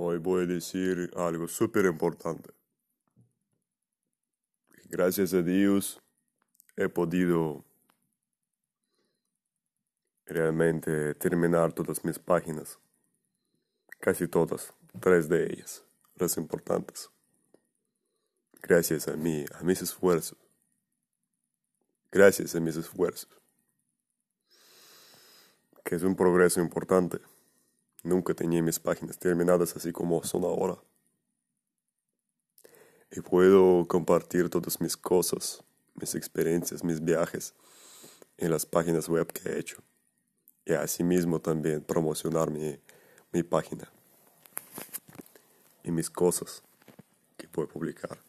Hoy voy a decir algo súper importante. Gracias a Dios he podido realmente terminar todas mis páginas. Casi todas, tres de ellas, las importantes. Gracias a mí, a mis esfuerzos. Gracias a mis esfuerzos. Que es un progreso importante. Nunca tenía mis páginas terminadas así como son ahora. Y puedo compartir todas mis cosas, mis experiencias, mis viajes en las páginas web que he hecho. Y asimismo también promocionar mi, mi página y mis cosas que puedo publicar.